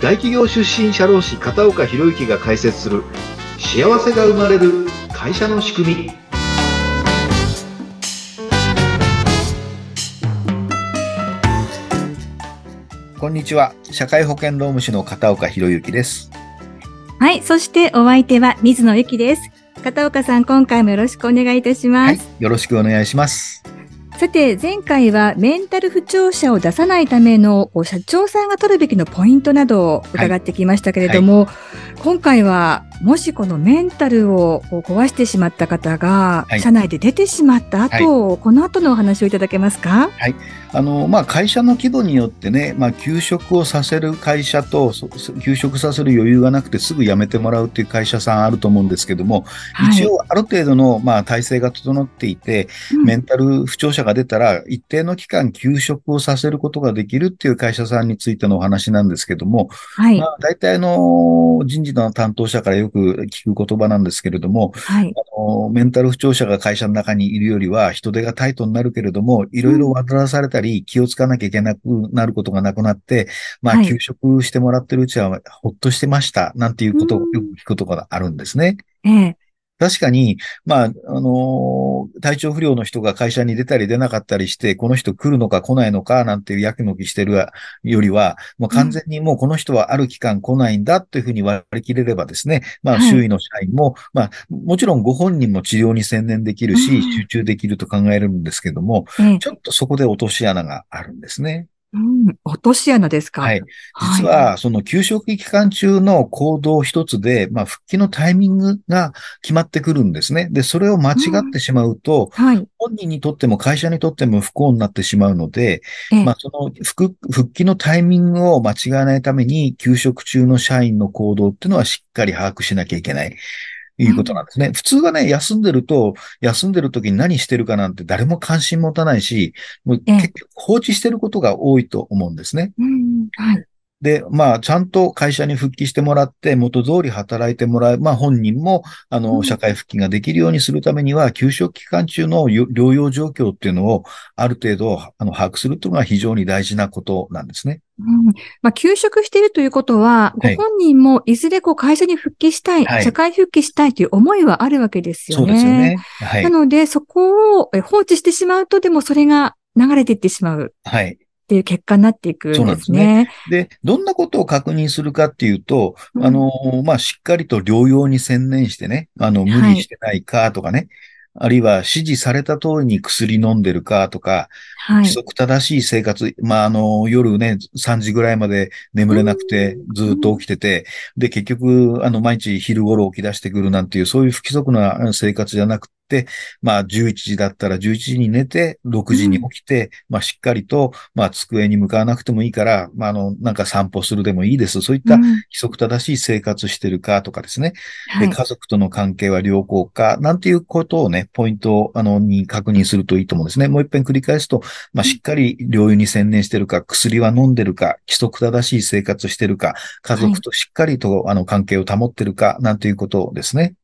大企業出身社労士片岡博之が解説する幸せが生まれる会社の仕組み。こんにちは。社会保険労務士の片岡博之です。はいそしてお相手は水野由紀です。片岡さん今回もよろしくお願いいたします、はい、よろしくお願いしますさて、前回はメンタル不調者を出さないための社長さんが取るべきのポイントなどを伺ってきましたけれども、はい。はい、今回はもしこのメンタルを壊してしまった方が、社内で出てしまった後、はい、この後のお話をいただけますか？はい。あの、まあ、会社の規模によってね、まあ、休職をさせる会社と、休職させる余裕がなくてすぐ辞めてもらうっていう会社さんあると思うんですけども、はい、一応ある程度の、まあ、体制が整っていて、うん、メンタル不調者が出たら、一定の期間休職をさせることができるっていう会社さんについてのお話なんですけども、はい。まあ、大体の人事の担当者からよく聞く言葉なんですけれども、はい。あの、メンタル不調者が会社の中にいるよりは、人手がタイトになるけれども、いろいろ煩わされたり、気をつかなきゃいけなくなることがなくなって、まあ、休職してもらってるうちは、ほっとしてました、なんていうことをよく聞くことがあるんですね。ええ。確かに、まあ、あのー、体調不良の人が会社に出たり出なかったりして、この人来るのか来ないのかなんていうやきもきしてるよりは、もう完全にもうこの人はある期間来ないんだというふうに割り切れればですね、まあ、周囲の社員も、はい、まあ、もちろんご本人も治療に専念できるし、集中できると考えるんですけども、ちょっとそこで落とし穴があるんですね。うん、落とし穴ですか？はい。実は、その休職期間中の行動一つで、まあ、復帰のタイミングが決まってくるんですね。で、それを間違ってしまうと、うん、はい、本人にとっても会社にとっても不幸になってしまうので、まあ、その復復帰のタイミングを間違えないために、休職中の社員の行動っていうのはしっかり把握しなきゃいけない。いうことなんですね。普通はね、休んでると、休んでる時に何してるかなんて誰も関心持たないし、もう結局放置してることが多いと思うんですね。はい。で、まあ、ちゃんと会社に復帰してもらって、元通り働いてもらう。まあ、本人も、あの、社会復帰ができるようにするためには、休職期間中の療養状況っていうのを、ある程度、あの、把握するというのが非常に大事なことなんですね。うん。まあ、休職しているということは、ご本人もいずれこう会社に復帰したい、はい、社会復帰したいという思いはあるわけですよね。そうですよね。はい。なので、そこを放置してしまうと、でもそれが流れていってしまう。はい。っていう結果になっていくんですね。そうなんですね。で、どんなことを確認するかっていうと、うん、あの、まあ、しっかりと療養に専念してね、あの、無理してないかとかね、はいあるいは指示された通りに薬飲んでるかとか、はい、規則正しい生活、まあ、あの、夜ね、3時ぐらいまで眠れなくて、ずっと起きてて、で、結局、あの、毎日昼頃起き出してくるなんていう、そういう不規則な生活じゃなく、まあ、11時だったら11時に寝て、6時に起きて、うん、まあ、しっかりと、まあ、机に向かわなくてもいいから、まあ、あの、なんか散歩するでもいいです。そういった規則正しい生活してるかとかですね。うん、で、家族との関係は良好か、なんていうことをね、ポイントを、あの、に確認するといいと思うんですね。もう一遍繰り返すと、まあ、しっかり療養に専念してるか、薬は飲んでるか、規則正しい生活してるか、家族としっかりと、あの、関係を保ってるか、なんていうことですね。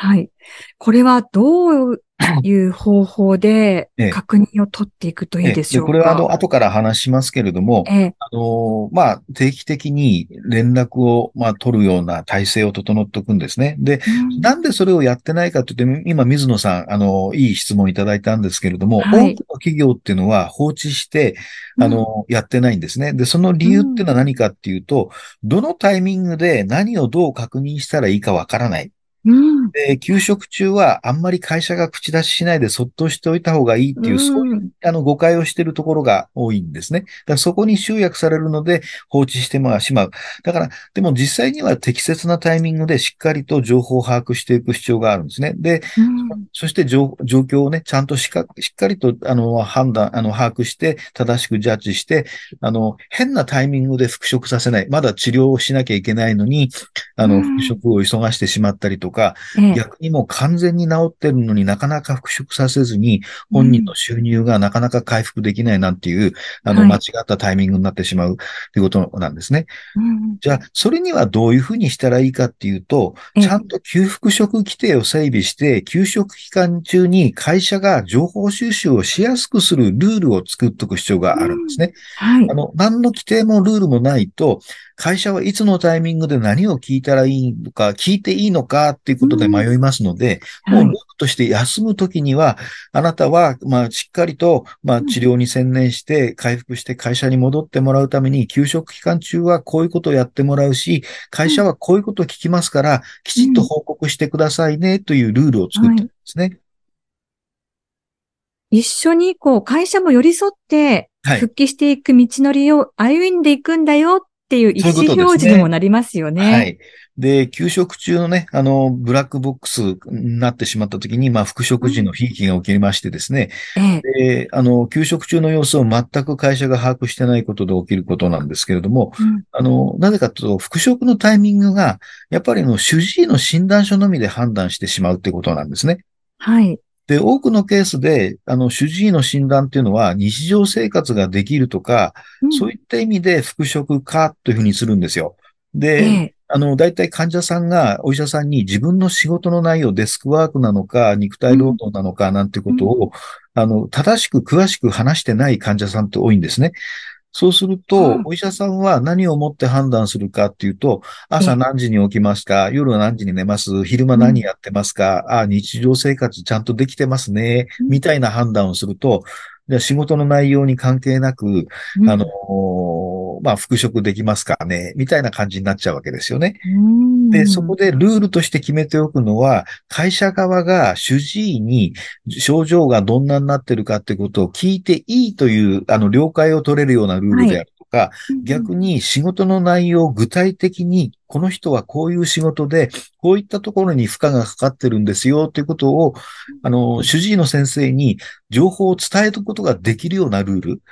はい。これはどういう方法で確認を取っていくといいでしょうか、これはあの、後から話しますけれども、あの、まあ、定期的に連絡を、まあ、取るような体制を整っておくんですね。で、うん、なんでそれをやってないかというと、今、水野さん、あの、いい質問いただいたんですけれども、はい、多くの企業っていうのは放置して、あの、うん、やってないんですね。で、その理由っていうのは何かっていうと、どのタイミングで何をどう確認したらいいかわからない。で、休職中はあんまり会社が口出ししないでそっとしておいた方がいいっていう、そういうあの誤解をしているところが多いんですね。だからそこに集約されるので放置してしまう。だから、でも実際には適切なタイミングでしっかりと情報を把握していく必要があるんですね。で、そして状況をね、ちゃんとしかしっかりとあの判断、あの把握して正しくジャッジして、あの、変なタイミングで復職させない。まだ治療をしなきゃいけないのに、あの、復職を急がしてしまったりとか、か、ええ逆にもう完全に治ってるのになかなか復職させずに、本人の収入がなかなか回復できないなんていう、あの、はい間違ったタイミングになってしまうということなんですね。うんじゃあ、それにはどういうふうにしたらいいかっていうと、ええちゃんと給復職規定を整備して、給食期間中に会社が情報収集をしやすくするルールを作っておく必要があるんですね。はいあ。の、何の規定もルールもないと、会社はいつのタイミングで何を聞いたらいいのか、聞いていいのかっていうことで迷いますので、もうルールとして休むときには、あなたは、まあ、しっかりと、まあ、うん。治療に専念して、回復して会社に戻ってもらうために、休職期間中はこういうことをやってもらうし、会社はこういうことを聞きますから、きちっと報告してくださいね、というルールを作ってるん。ですね。一緒にこう会社も寄り添ってはい。復帰していく道のりを歩んでいくんだよっていう意思表示にもなりますよね。はい。で、休職中のね、あの、ブラックボックスになってしまったときに、まあ、復職時の悲劇が起きましてですね、ええ。で、あの、休職中の様子を全く会社が把握してないことで起きることなんですけれども、うんあの、なぜかというと、復職のタイミングが、やっぱりあの、主治医の診断書のみで判断してしまうってことなんですね。はい。で、多くのケースで、あの、主治医の診断っていうのは、日常生活ができるとか、そういった意味で復職かというふうにするんですよ。で、ええ。あの、大体患者さんがお医者さんに自分の仕事の内容、デスクワークなのか、肉体労働なのか、なんてことを、あの、正しく詳しく話してない患者さんって多いんですね。そうするうとん、お医者さんは何をもって判断するかっていうと、朝何時に起きますか？夜は何時に寝ます？昼間何やってますか、あ日常生活ちゃんとできてますねうん。みたいな判断をすると、じゃあ仕事の内容に関係なく、うん。あの、まあ、復職できますかねみたいな感じになっちゃうわけですよね。うん。で、そこでルールとして決めておくのは、会社側が主治医に症状がどんなになってるかってことを聞いていいという、あの、了解を取れるようなルールであるとか、逆に仕事の内容を具体的に、この人はこういう仕事で、こういったところに負荷がかかってるんですよということを、あの、主治医の先生に情報を伝えることができるようなルール。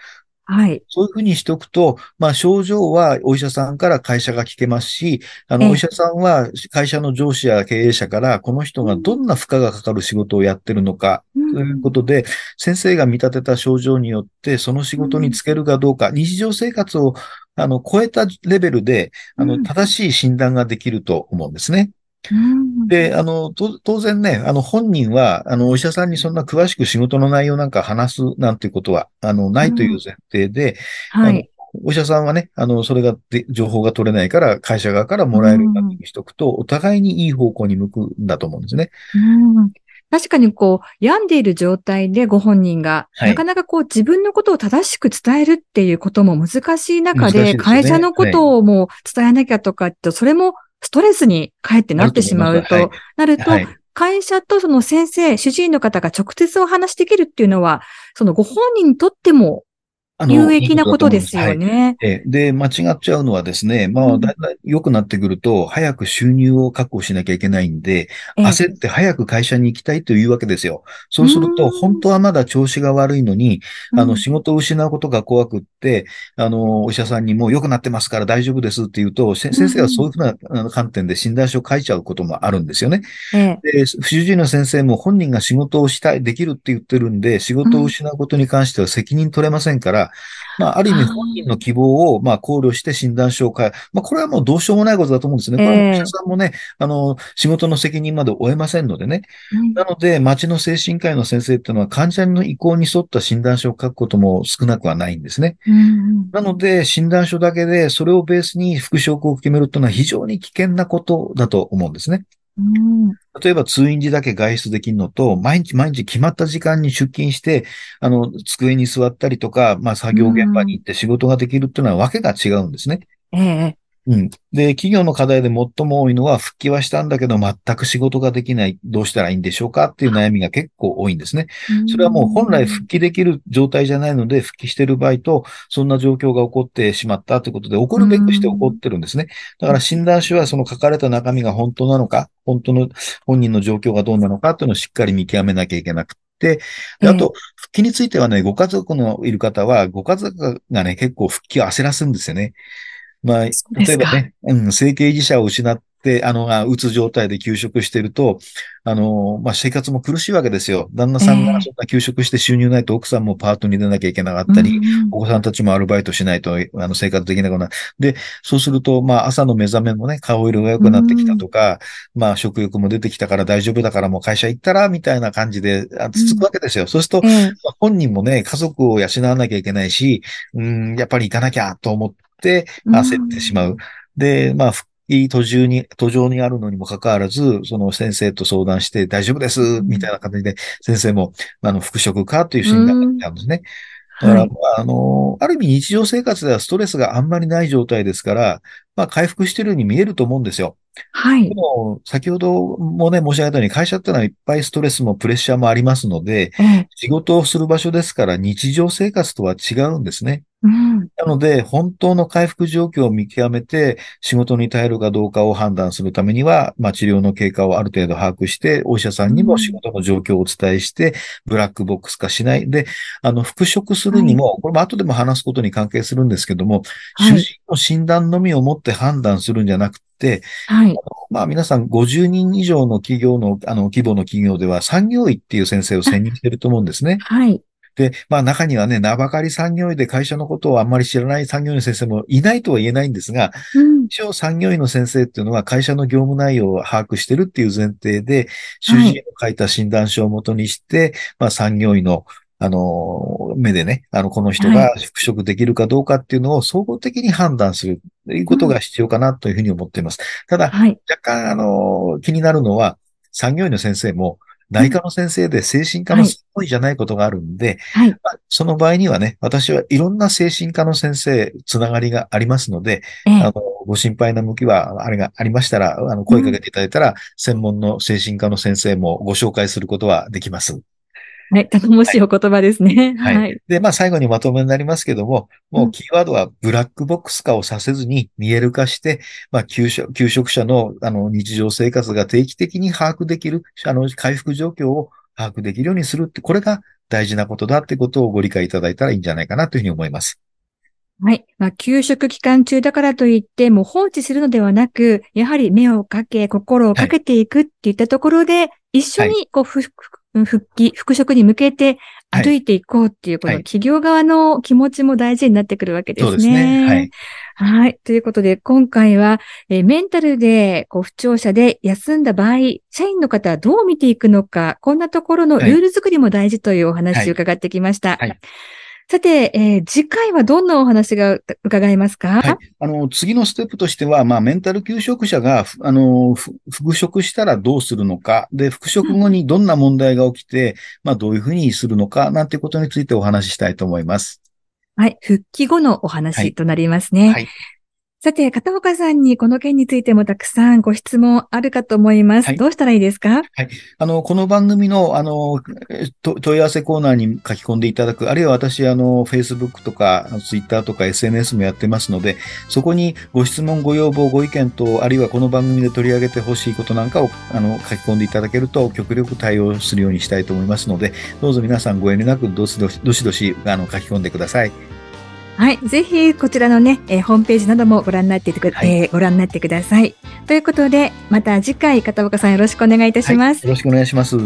はい。そういうふうにしておくと、まあ症状はお医者さんから会社が聞けますし、あええの、お医者さんは会社の上司や経営者から、この人がどんな負荷がかかる仕事をやってるのか、ということで、先生が見立てた症状によって、その仕事につけるかどうか、日常生活を、あの、超えたレベルで、あの、うん正しい診断ができると思うんですね。うん。で、あの、と当然ね、あの、本人は、あの、お医者さんにそんな詳しく仕事の内容なんか話すなんていうことは、あの、ないという前提で、はい。お医者さんはね、あの、それがで、情報が取れないから、会社側からもらえるようにしとくと、お互いにいい方向に向くんだと思うんですね。うん。確かにこう、病んでいる状態でご本人が、はい。なかなかこう自分のことを正しく伝えるっていうことも難しい中で、でね。会社のことをもう伝えなきゃとかって、それもストレスにかえってなってしまうと、なると、はい。会社とその先生、主治医の方が直接お話しできるっていうのは、そのご本人にとってもあの有益なことですよ。いいね。ええで、間違っちゃうのはですね、まあ、うんだいたい良くなってくると、早く収入を確保しなきゃいけないんで、ええ焦って早く会社に行きたいというわけですよ。そうすると、うん本当はまだ調子が悪いのに、あの、うん仕事を失うことが怖くって、あの、お医者さんにもう良くなってますから大丈夫ですって言うと、せ先生はそういうふうなあの観点で診断書を書いちゃうこともあるんですよね。ええで、主治医の先生も本人が仕事をしたい、できるって言ってるんで、仕事を失うことに関しては責任取れませんから、まあ、ある意味本人の希望を、まあ、考慮して診断書を変え、まあ、これはもうどうしようもないことだと思うんですね。これはええお医者さんもね、あの、仕事の責任まで負えませんのでね。うんなので、町の精神科医の先生っていうのは患者の意向に沿った診断書を書くことも少なくはないんですね。うんなので、診断書だけで、それをベースに復職を決めるというのは非常に危険なことだと思うんですね。うん。例えば通院時だけ外出できるのと、毎日毎日決まった時間に出勤して、あの、机に座ったりとか、まあ作業現場に行って仕事ができるっていうのはわけが違うんですね。ええうん。で、企業の課題で最も多いのは、復帰はしたんだけど、全く仕事ができない、どうしたらいいんでしょうか？っていう悩みが結構多いんですね。それはもう本来復帰できる状態じゃないので、復帰している場合と、そんな状況が起こってしまったということで、起こるべくして起こってるんですね。だから診断書はその書かれた中身が本当なのか、本当の本人の状況がどうなのか？っていうのをしっかり見極めなきゃいけなくて、であと、復帰についてはね、ご家族のいる方は、ご家族がね、結構復帰を焦らすんですよね。まあ、例えばね、うん、整形維持者を失っで、あの、あうつ状態で休職してると、あの、まあ、生活も苦しいわけですよ。旦那さんがそんな休職して収入ないと奥さんもパートに出なきゃいけなかったり、うんお子さんたちもアルバイトしないと、あの、生活できなくなる。で、そうすると、まあ、朝の目覚めもね、顔色が良くなってきたとか、まあ、食欲も出てきたから大丈夫だからもう会社行ったら、みたいな感じで、あ続くわけですよ。そうすると、ええまあ本人もね、家族を養わなきゃいけないし、うん、やっぱり行かなきゃと思って焦ってしまう。で、まあ、復帰途中に、途上にあるのにもかかわらず、その先生と相談して大丈夫です、んみたいな形で、先生も、あの、復職かという診断が来たんですね。だから、はい。あの、ある意味日常生活ではストレスがあんまりない状態ですから、まあ、回復してるように見えると思うんですよ。はいで。も、先ほどもね、申し上げたように、会社ってのはいっぱいストレスもプレッシャーもありますので、ええ仕事をする場所ですから日常生活とは違うんですね。うん。なので、本当の回復状況を見極めて、仕事に耐えるかどうかを判断するためには、まあ、治療の経過をある程度把握して、お医者さんにも仕事の状況をお伝えして、ブラックボックス化しない。で、あの、復職するにも、これも後でも話すことに関係するんですけども、はい主治医の診断のみをもって判断するんじゃなくて、はい。まあ皆さん50人以上の企業の、あの、規模の企業では産業医っていう先生を選任してると思うんですね。はい。で、まあ中にはね、名ばかり産業医で会社のことをあんまり知らない産業医の先生もいないとは言えないんですが、うん。一応産業医の先生っていうのは会社の業務内容を把握してるっていう前提で、主治医の書いた診断書をもとにして、まあ産業医のあの、目でね、あの、この人が復職できるかどうかっていうのを総合的に判断するということが必要かなというふうに思っています。ただ、はい。若干、あの、気になるのは、産業医の先生も、内科の先生で精神科の専門医じゃないことがあるんで、はい。まあその場合にはね、私はいろんな精神科の先生、つながりがありますので、ええあの、ご心配な向きは、あれがありましたら、あの、声かけていただいたら、専門の精神科の先生もご紹介することはできます。はい。頼もしいお言葉ですね。はい。はい。で、まあ最後にまとめになりますけども、もううんキーワードはブラックボックス化をさせずに見える化して、まあ休職休職者のあの日常生活が定期的に把握できる、あの回復状況を把握できるようにするって、これが大事なことだってことをご理解いただいたらいいんじゃないかなというふうに思います。はい。まあ、休職期間中だからといって、もう放置するのではなく、やはり目をかけ、心をかけていくっていったところで、一緒に、こう、ふふ復帰、復職に向けてはい歩いていこうっていう、このはい企業側の気持ちも大事になってくるわけですね。そうですね。はい。はい。ということで、今回は、えーメンタルで、こう、不調者で休んだ場合、社員の方はどう見ていくのか、こんなところのルール作りも大事というお話を伺ってきました。はいはいさて、えー次回はどんなお話が伺えますか？はい。あの、次のステップとしては、まあ、メンタル休職者が、ふあの、ふ復職したらどうするのか、で、復職後にどんな問題が起きて、まあ、どういうふうにするのか、なんていうことについてお話ししたいと思います。はい。復帰後のお話となりますね。はい。さて、片岡さんにこの件についてもたくさんご質問あるかと思います。はいどうしたらいいですか？あの、この番組の、あの、問い合わせコーナーに書き込んでいただく、あるいは私、あの、Facebook とか、Twitter とか SNS もやってますので、そこにご質問、ご要望、ご意見と、あるいはこの番組で取り上げてほしいことなんかを、あの、書き込んでいただけると、極力対応するようにしたいと思いますので、どうぞ皆さんご遠慮なく、どしどし、どしどし、あの、書き込んでください。はい。ぜひ、こちらのね、えーホームページなどもご覧になってく、はいえーご覧になってください。ということで、また次回、片岡さんよろしくお願いいたします。はいよろしくお願いします。